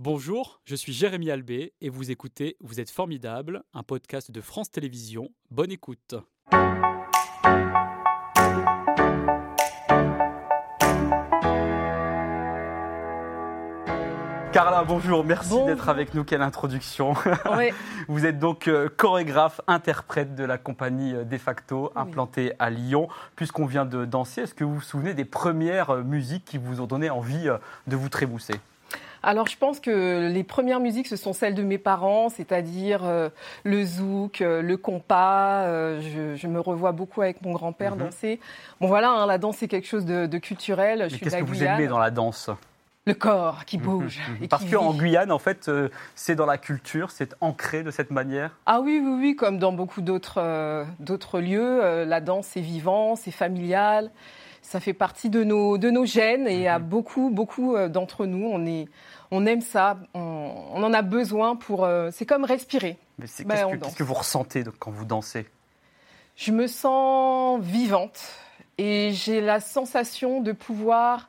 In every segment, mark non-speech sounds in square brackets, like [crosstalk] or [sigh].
Bonjour, je suis Jérémy Albé et vous écoutez Vous êtes formidable, un podcast de France Télévisions. Bonne écoute. Carla, bonjour, merci d'être avec nous. Quelle introduction. [laughs] Oui. Vous êtes donc euh, chorégraphe, interprète de la compagnie euh, De facto, Oui. implantée à Lyon. Puisqu'on vient de danser, est-ce que vous vous souvenez des premières euh, musiques qui vous ont donné envie de vous trémousser? Alors, je pense que les premières musiques, ce sont celles de mes parents, c'est-à-dire euh, le zouk, euh, le compas. euh, je, je me revois beaucoup avec mon grand-père Mhm. danser. Bon, voilà, hein, la danse, c'est quelque chose de, de culturel. Mais qu'est-ce que vous aimez dans la danse? Le corps qui bouge. Mhm, mhm. et Parce qu'en. Guyane, en fait, euh, c'est dans la culture, c'est ancré de cette manière? Ah oui, oui, oui, comme dans beaucoup d'autres euh, lieux, euh, la danse, c'est vivant, c'est familial. Ça fait partie de nos, de nos gènes et à Mhm. beaucoup, beaucoup euh, d'entre nous, on, est, on aime ça, on, on en a besoin pour... euh, c'est comme respirer. Mais c'est- Ben, qu'est-ce, que, danse. qu'est-ce que vous ressentez quand vous dansez? Je me sens vivante et j'ai la sensation de pouvoir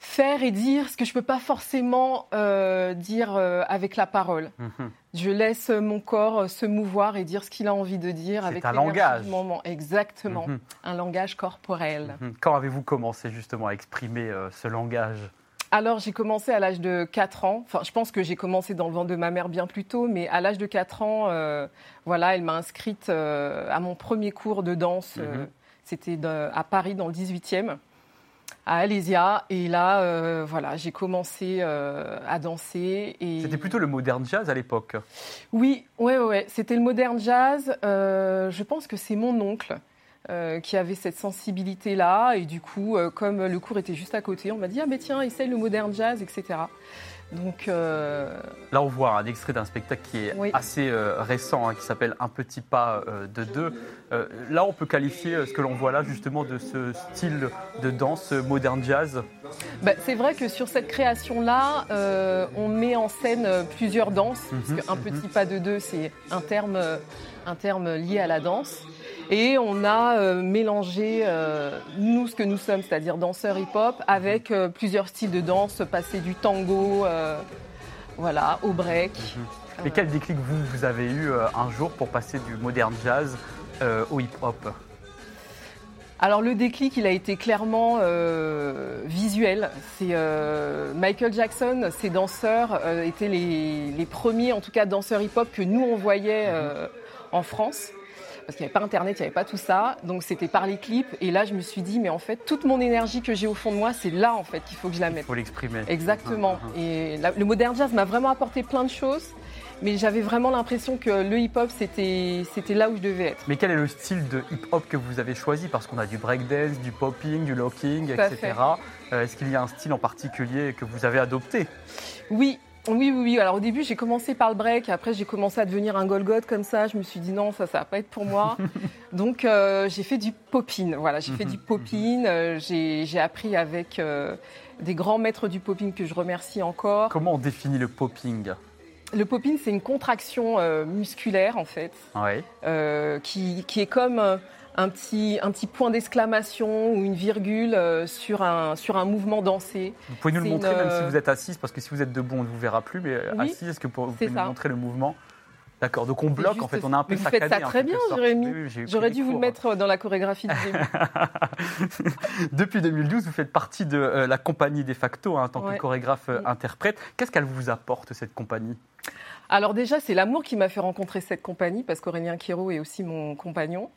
faire et dire ce que je ne peux pas forcément euh, dire euh, avec la parole. Mhm. Je laisse mon corps euh, se mouvoir et dire ce qu'il a envie de dire avec un langage. du moment. Exactement, Mhm. un langage corporel. Mhm. Quand avez-vous commencé justement à exprimer euh, ce langage? Alors j'ai commencé à l'âge de 4 ans. Enfin, je pense que j'ai commencé dans le ventre de ma mère bien plus tôt, mais à l'âge de 4 ans, voilà, elle m'a inscrite à mon premier cours de danse. C'était à Paris dans le 18e, à Alésia. Et là, euh, voilà, j'ai commencé euh, à danser. Et... C'était plutôt le modern jazz à l'époque. Oui, ouais, ouais, ouais. c'était le modern jazz. Euh, je pense que c'est mon oncle euh, qui avait cette sensibilité-là. Et du coup, euh, comme le cours était juste à côté, on m'a dit Ah, mais tiens, essaye le modern jazz, etc. Donc, euh, Là, on voit un extrait d'un spectacle qui est Oui. assez récent, hein, qui s'appelle Un petit pas de deux. Là, on peut qualifier ce que l'on voit là, justement, de ce style de danse modern jazz. bah, c'est vrai que sur cette création-là, on met en scène plusieurs danses. Mhm, parce qu'un mhm. petit pas de deux, c'est un terme, un terme lié à la danse. Et on a euh, mélangé, euh, nous, ce que nous sommes, c'est-à-dire danseurs hip-hop, avec euh, plusieurs styles de danse, passer du tango voilà, au break. Et quel déclic vous, vous avez eu un jour pour passer du modern jazz au hip-hop? Alors le déclic, il a été clairement euh, visuel. C'est euh, Michael Jackson, ses danseurs euh, étaient les, les premiers, en tout cas danseurs hip-hop que nous on voyait euh, en France. Parce qu'il n'y avait pas Internet, il n'y avait pas tout ça. Donc c'était par les clips. Et là, je me suis dit, mais en fait, toute mon énergie que j'ai au fond de moi, c'est là en fait qu'il faut que je la Il mette. faut l'exprimer. Exactement. Mhm, mhm. Et la- le modern jazz m'a vraiment apporté plein de choses. Mais j'avais vraiment l'impression que le hip-hop, c'était c'était là où je devais être. Mais quel est le style de hip-hop que vous avez choisi? Parce qu'on a du breakdance, du popping, du locking, Tout etc. Euh, Est-ce qu'il y a un style en particulier que vous avez adopté? Oui, oui, oui, oui. Alors au début, j'ai commencé par le break. Après, j'ai commencé à devenir un Golgoth comme ça. Je me suis dit non, ça, ça va pas être pour moi. [laughs] Donc, euh, j'ai fait du popping. Voilà, j'ai fait Mhm, du popping. Euh, j'ai j'ai appris avec euh, des grands maîtres du popping que je remercie encore. Comment on définit le popping Le popping, c'est une contraction musculaire en fait, Ouais. qui, qui est comme un petit, un petit point d'exclamation ou une virgule euh, sur, un, sur un mouvement dansé. Vous pouvez nous le montrer une, même si euh, vous êtes assise, parce que si vous êtes debout, on ne vous verra plus, mais euh, Oui, assise, est-ce que vous pouvez nous ça. montrer le mouvement? D'accord, donc on bloque, juste en fait, on a un peu Mais vous faites saccadé. ça très bien. Jérémy. J'aurais dû vous le cours. mettre dans la chorégraphie début. [laughs] Depuis 2012, vous faites partie de euh, la compagnie De facto hein, en tant que Ouais. chorégraphe euh, Mm. interprète. Qu'est-ce qu'elle vous apporte, cette compagnie? Alors déjà, c'est l'amour qui m'a fait rencontrer cette compagnie, parce qu'Aurélien Quiro est aussi mon compagnon.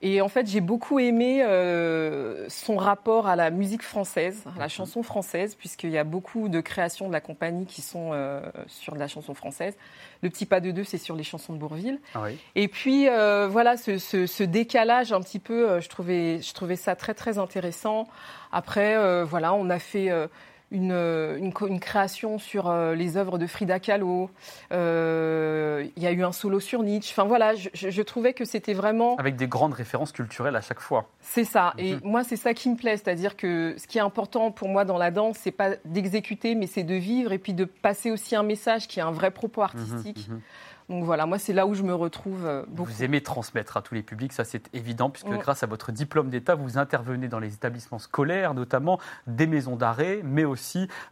Et en fait, j'ai beaucoup aimé euh, son rapport à la musique française, à la chanson française, puisqu'il y a beaucoup de créations de la compagnie qui sont euh, sur de la chanson française. Le petit pas de deux, c'est sur les chansons de Bourville. Ah oui. Et puis euh, voilà, ce, ce- ce décalage un petit peu, euh, je trouvais, je trouvais ça très très intéressant. Après, euh, voilà, on a fait euh, une, euh, une, création sur euh, les œuvres de Frida Kahlo. Euh, Il y a eu un solo sur Nietzsche. Enfin voilà, je, trouvais que c'était vraiment, Avec des grandes références culturelles à chaque fois. c'est ça. Et Mhm. moi, c'est ça qui me plaît, c'est-à-dire que ce qui est important pour moi dans la danse, c'est pas d'exécuter, mais c'est de vivre et puis de passer aussi un message qui a un vrai propos artistique. Mhm, mhm. Donc voilà, moi c'est là où je me retrouve beaucoup. Vous aimez transmettre à tous les publics, ça c'est évident, puisque grâce à votre diplôme d'État, vous intervenez dans les établissements scolaires, notamment des maisons d'arrêt, mais aussi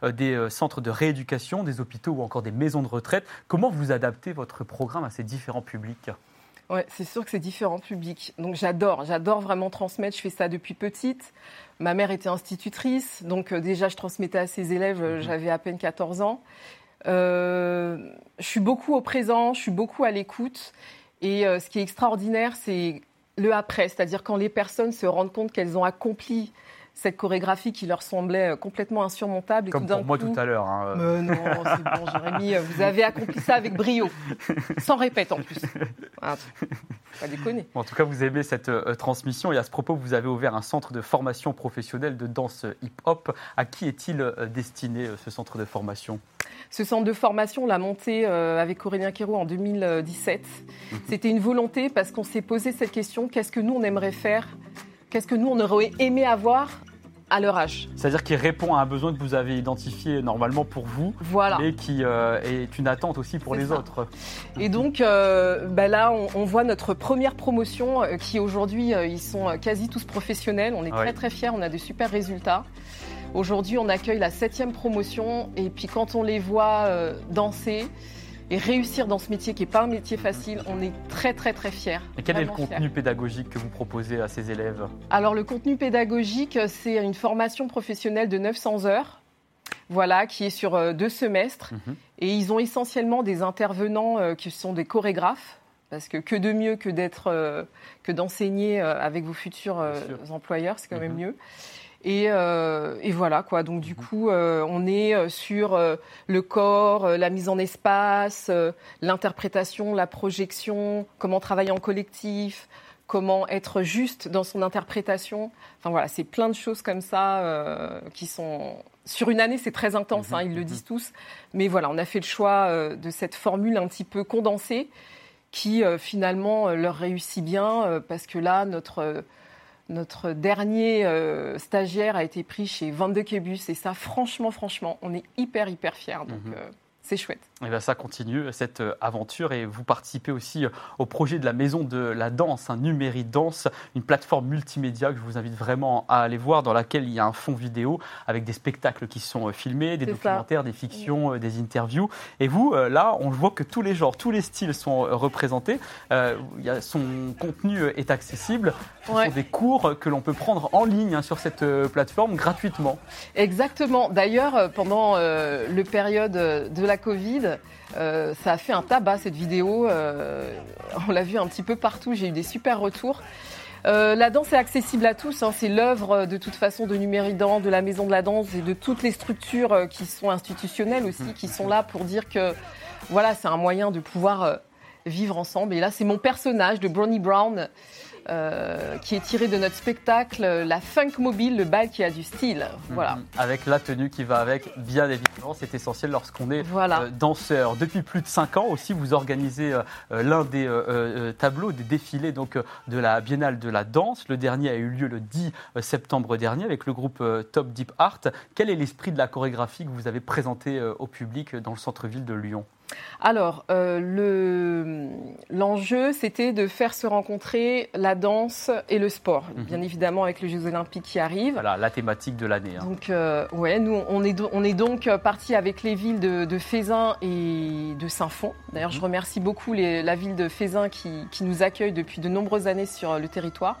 euh, des euh, centres de rééducation, des hôpitaux ou encore des maisons de retraite. Comment vous adaptez votre programme à ces différents publics? Ouais, c'est sûr que c'est différent public. Donc j'adore, j'adore vraiment transmettre. Je fais ça depuis petite. Ma mère était institutrice, donc euh, déjà je transmettais à ses élèves. Mhm. J'avais à peine 14 ans. Euh, je suis beaucoup au présent, je suis beaucoup à l'écoute. Et euh, ce qui est extraordinaire, c'est le après, c'est-à-dire quand les personnes se rendent compte qu'elles ont accompli cette chorégraphie qui leur semblait euh, complètement insurmontable. Et Comme tout pour moi coup- tout à l'heure. hein. mais non, c'est bon, Jérémy, euh, vous avez accompli ça avec brio. Sans répète en plus. Ah, pas déconner. En tout cas, vous aimez cette euh, transmission et à ce propos, vous avez ouvert un centre de formation professionnelle de danse hip-hop. À qui est-il euh, destiné euh, ce centre de formation? Ce centre de formation, on l'a monté euh, avec Aurélien Quérault en 2017. C'était une volonté parce qu'on s'est posé cette question qu'est-ce que nous on aimerait faire? Qu'est-ce que nous on aurait aimé avoir à leur âge C'est-à-dire qu'il répond à un besoin que vous avez identifié normalement pour vous, Voilà. mais qui euh, est une attente aussi pour les ça. autres. Et donc euh, bah là, on, on voit notre première promotion euh, qui aujourd'hui, euh, ils sont quasi tous professionnels. On est Ouais. très très fiers, on a de super résultats. Aujourd'hui, on accueille la septième promotion et puis quand on les voit danser et réussir dans ce métier qui n'est pas un métier facile, on est très très très fiers. Et quel est le fiers. contenu pédagogique que vous proposez à ces élèves Alors le contenu pédagogique, c'est une formation professionnelle de 900 heures. Voilà, qui est sur euh, deux semestres. Mhm. Et ils ont essentiellement des intervenants euh, qui sont des chorégraphes, parce que que de mieux que d'être, euh, que d'enseigner avec vos futurs employeurs, c'est quand même Mhm. mieux. Et, euh, et voilà quoi. Donc du coup, euh, on est euh, sur euh, le corps, la mise en espace, l'interprétation, la projection, comment travailler en collectif, comment être juste dans son interprétation. Enfin voilà, c'est plein de choses comme ça qui sont sur une année, c'est très intense. hein, ils le Mhm. disent tous. Mais voilà, on a fait le choix de cette formule un petit peu condensée qui finalement leur réussit bien parce que là, notre notre dernier euh, stagiaire a été pris chez 22 Québus et ça, franchement, franchement, on est hyper, hyper fiers. Donc, Mhm. euh, c'est chouette. Et bien ça continue, cette euh, aventure, et vous participez aussi euh, au projet de la Maison de la Danse, un Numéri Danse, une plateforme multimédia que je vous invite vraiment à aller voir, dans laquelle il y a un fond vidéo avec des spectacles qui sont euh, filmés, des documentaires, des fictions, des interviews. Et vous, là, on voit que tous les genres, tous les styles sont représentés. Euh, son contenu est accessible. Ce Ouais. sont des cours que l'on peut prendre en ligne hein, sur cette plateforme gratuitement. Exactement. D'ailleurs, pendant euh, le période de la Covid, euh, ça a fait un tabac cette vidéo. Euh, on l'a vu un petit peu partout. J'ai eu des super retours. Euh, la danse est accessible à tous. hein. C'est l'œuvre de toute façon de Numéridan, de la Maison de la Danse et de toutes les structures qui sont institutionnelles aussi, qui sont là pour dire que voilà, c'est un moyen de pouvoir vivre ensemble. Et là, c'est mon personnage de Brownie Brown. Euh, qui est tiré de notre spectacle La Funk Mobile, le bal qui a du style. Voilà. Mhm. Avec la tenue qui va avec, bien évidemment, c'est essentiel lorsqu'on est Voilà. euh, danseur. Depuis plus de 5 ans aussi, vous organisez euh, l'un des tableaux, des défilés donc, de la Biennale de la danse. Le dernier a eu lieu le 10 septembre dernier avec le groupe Top Deep Art. Quel est l'esprit de la chorégraphie que vous avez présenté euh, au public dans le centre-ville de Lyon? Alors, euh, le- l'enjeu, c'était de faire se rencontrer la danse et le sport. Mhm. Bien évidemment, avec les Jeux Olympiques qui arrivent. Voilà, la thématique de l'année. hein. Donc, euh, ouais, nous, on est, on est donc parti avec les villes de, de Fézin et de Saint-Fond. D'ailleurs, je Mhm. remercie beaucoup les- la ville de Fézin qui, qui nous accueille depuis de nombreuses années sur le territoire.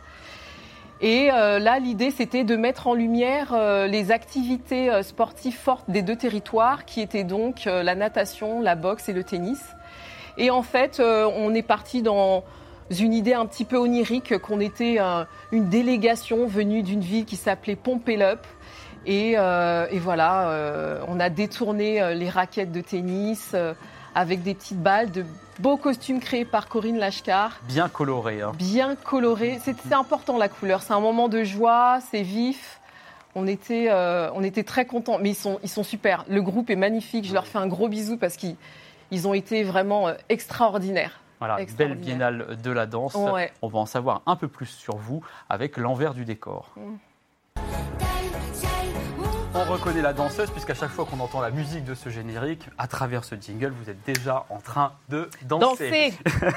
Et euh, là, l'idée, c'était de mettre en lumière euh, les activités euh, sportives fortes des deux territoires, qui étaient donc euh, la natation, la boxe et le tennis. Et en fait, on est parti dans une idée un petit peu onirique qu'on était une délégation venue d'une ville qui s'appelait Pompelup. Et, et voilà, on a détourné les raquettes de tennis avec des petites balles, de beaux costumes créés par Corinne Lashkar Bien coloré. hein. bien coloré. C'est important la couleur. C'est un moment de joie, c'est vif. On était, euh, on était très contents. Mais ils sont, ils sont super. Le groupe est magnifique. Je leur fais un gros bisou parce qu'ils ils ont été vraiment euh, extraordinaires. Voilà, belle biennale de la danse. Ouais. On va en savoir un peu plus sur vous avec l'envers du décor. On reconnaît la danseuse puisqu'à chaque fois qu'on entend la musique de ce générique, à travers ce jingle, vous êtes déjà en train de danser. Danser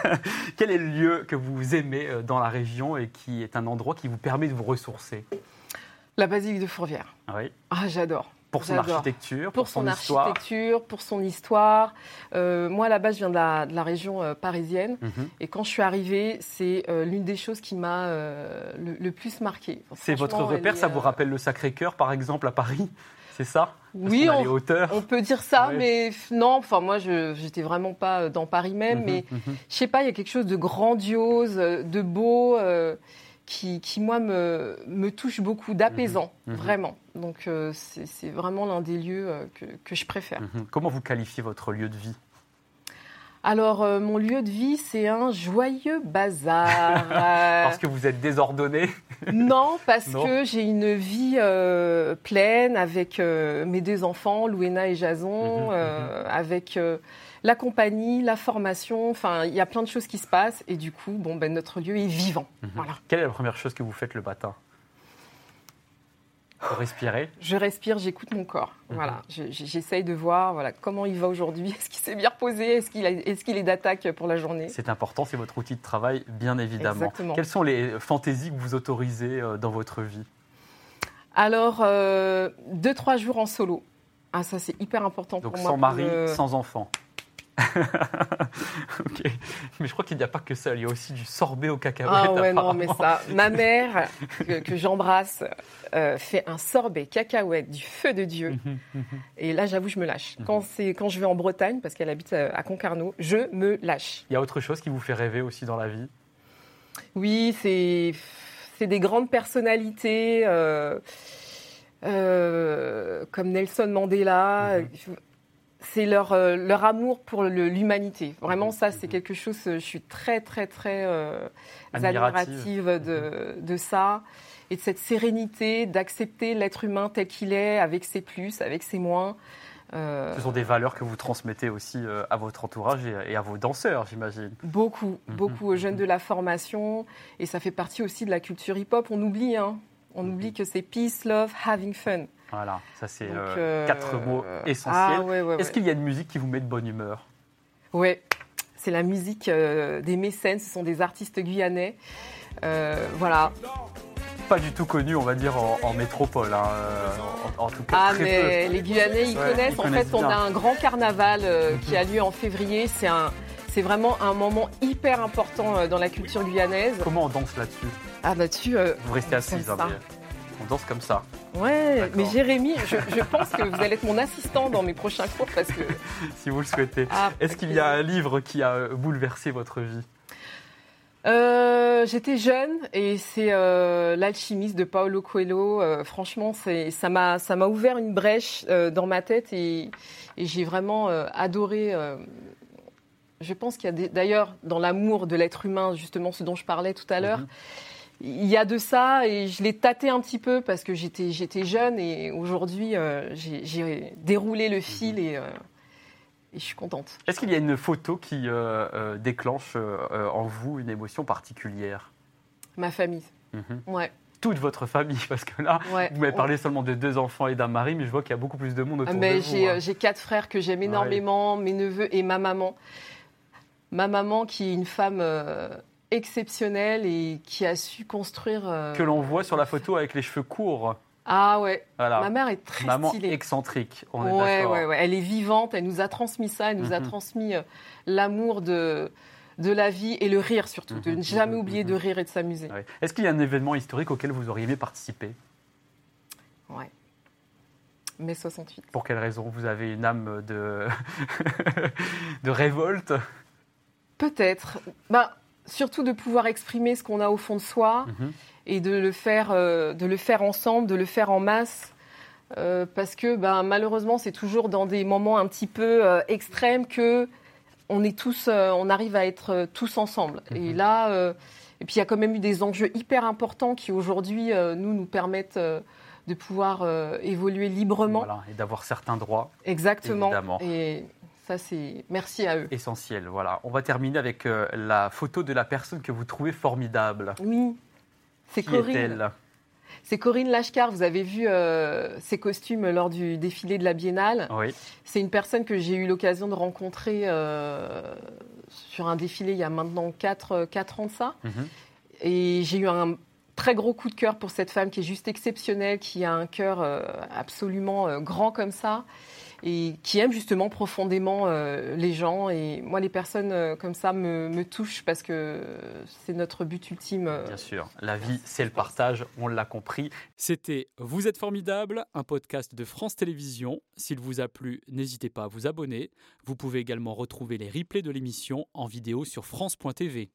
[laughs] Quel est le lieu que vous aimez euh, dans la région et qui est un endroit qui vous permet de vous ressourcer? La basilique de Fourvière. Oui. Ah, j'adore. Pour son architecture, Pour son, histoire. architecture, pour son histoire. Euh, moi, à la base, je viens de la, de la région euh, parisienne. Mhm. Et quand je suis arrivée, c'est euh, l'une des choses qui m'a le, le plus marquée. C'est votre repère, est, ça vous rappelle le Sacré-Cœur, par exemple, à Paris C'est ça? Parce Oui, on- hauteurs. On peut dire ça, Ouais. mais non. Enfin, moi, je j'étais vraiment pas dans Paris même, Mhm, mais mhm. je sais pas, il y a quelque chose de grandiose, de beau, euh, qui, qui, moi me, me touche beaucoup, d'apaisant, Mhm, mhm. vraiment. Donc euh, c'est vraiment l'un des lieux euh, que, que je préfère. Mhm. Comment vous qualifiez votre lieu de vie? Alors euh, mon lieu de vie, c'est un joyeux bazar. [laughs] Parce que vous êtes désordonné? [laughs] Non, parce Non. que j'ai une vie pleine avec mes deux enfants, Louena et Jason, avec la compagnie, la formation. Enfin, il y a plein de choses qui se passent et du coup, bon, ben, notre lieu est vivant. Mhm. Voilà. Quelle est la première chose que vous faites le matin Pour respirer? Je respire, j'écoute mon corps. Mhm. Voilà. Je- je- J'essaye de voir voilà, comment il va aujourd'hui. [laughs] Est-ce qu'il s'est bien reposé Est-ce qu'il est, d'attaque pour la journée? C'est important, c'est votre outil de travail, bien évidemment. Exactement. Quelles sont les fantaisies que vous autorisez euh, dans votre vie? Alors, euh, deux, trois jours en solo. Ah, ça, c'est hyper important Donc pour moi. sans pour mari, le- sans enfant. [laughs] ok. Mais je crois qu'il n'y a pas que ça, il y a aussi du sorbet au cacahuètes. Ah ouais, non, mais ça. Ma mère, que, que j'embrasse, euh, fait un sorbet cacahuète du feu de Dieu. Mhm, mhm. Et là, j'avoue, je me lâche. Mhm. Quand, quand je vais en Bretagne, parce qu'elle habite à, à Concarneau, je me lâche. Il y a autre chose qui vous fait rêver aussi dans la vie? Oui, c'est, des grandes personnalités euh, euh, comme Nelson Mandela. C'est leur, euh, leur amour pour l'humanité. Vraiment, Mhm, ça, c'est mhm. quelque chose, euh, je suis très, très, très euh, Admirative. de, de ça. Et de cette sérénité, d'accepter l'être humain tel qu'il est, avec ses plus, avec ses moins. Euh, Ce sont des valeurs que vous transmettez aussi à votre entourage et à vos danseurs, j'imagine. Beaucoup, Mhm. beaucoup aux jeunes de la formation. Et ça fait partie aussi de la culture hip-hop. On oublie, hein. On Mhm. oublie que c'est peace, love, having fun. Voilà, ça c'est Donc, euh, euh, quatre mots essentiels. Ah, ouais, ouais, Est-ce ouais. qu'il y a une musique qui vous met de bonne humeur? Ouais, c'est la musique euh, des mécènes. Ce sont des artistes guyanais. Euh, voilà. Pas du tout connu, on va dire, en, en métropole. hein, en, en tout cas, Ah, très mais les Guyanais, ils connaissent. ils en connaissent fait, on a un grand carnaval euh, qui a lieu en février. C'est un. C'est vraiment un moment hyper important dans la culture guyanaise. Comment on danse là-dessus? Ah bah tu, euh, Vous restez assise, hein, on danse comme ça. Ouais, mais Jérémy, je, je pense que vous allez être mon assistant dans mes prochains cours parce que. [laughs] si vous le souhaitez. Ah, Est-ce qu'il y a un livre qui a euh, bouleversé votre vie? Euh, J'étais jeune et c'est euh, l'alchimiste de Paolo Coelho. Euh, franchement, c'est ça m'a ça m'a ouvert une brèche dans ma tête et, et j'ai vraiment adoré. je pense qu'il y a d'ailleurs dans l'amour de l'être humain, justement ce dont je parlais tout à l'heure, Mhm. Il y a de ça et je l'ai tâté un petit peu parce que j'étais j'étais jeune et aujourd'hui euh, j'ai déroulé le fil et, euh, et je suis contente. Est-ce qu'il y a une photo qui euh, déclenche en vous une émotion particulière? Ma famille, Mhm. ouais, Toute votre famille, [laughs] parce que là, ouais. vous m'avez parlé seulement de deux enfants et d'un mari, mais je vois qu'il y a beaucoup plus de monde autour Ah, mais de vous. hein. j'ai quatre frères que j'aime énormément, mes neveux et ma maman. Ma maman qui est une femme exceptionnelle et qui a su construire. euh, Que l'on voit sur la photo avec les cheveux courts. Ah ouais, Voilà. ma mère est très Maman stylée. excentrique, on est ouais, d'accord. ouais, ouais, elle est vivante, elle nous a transmis ça, elle nous a Mhm. transmis euh, l'amour de, de la vie et le rire surtout, de Mhm, ne jamais mhm, oublier de rire et de s'amuser. Ouais. Est-ce qu'il y a un événement historique auquel vous auriez aimé participer? Ouais. Mai 68. Pour quelle raison? Vous avez une âme de, [laughs] de révolte? Peut-être. Bah, surtout de pouvoir exprimer ce qu'on a au fond de soi. Mhm. et de le faire, euh, de le faire ensemble, de le faire en masse. euh, parce que ben, malheureusement, c'est toujours dans des moments un petit peu euh, extrêmes que on est tous, on arrive à être tous ensemble. Et Mhm. là, et puis il y a quand même eu des enjeux hyper importants qui aujourd'hui nous nous permettent de pouvoir évoluer librement. Voilà, et d'avoir certains droits Exactement. Évidemment. Et ça, c'est merci à eux. essentiels. Voilà. On va terminer avec euh, la photo de la personne que vous trouvez formidable. Oui, c'est Corinne. C'est Corinne Lashkar, vous avez vu euh, ses costumes lors du défilé de la Biennale. Oui. C'est une personne que j'ai eu l'occasion de rencontrer euh, sur un défilé il y a maintenant 4, ans de ça. Mhm. Et j'ai eu un très gros coup de cœur pour cette femme qui est juste exceptionnelle, qui a un cœur absolument grand comme ça et qui aime justement profondément euh, les gens. Et moi, les personnes euh, comme ça me, me touchent parce que c'est notre but ultime. euh, Bien sûr, la vie, c'est le partage, on l'a compris. C'était Vous êtes formidable, un podcast de France Télévisions. S'il vous a plu, n'hésitez pas à vous abonner. Vous pouvez également retrouver les replays de l'émission en vidéo sur France.tv.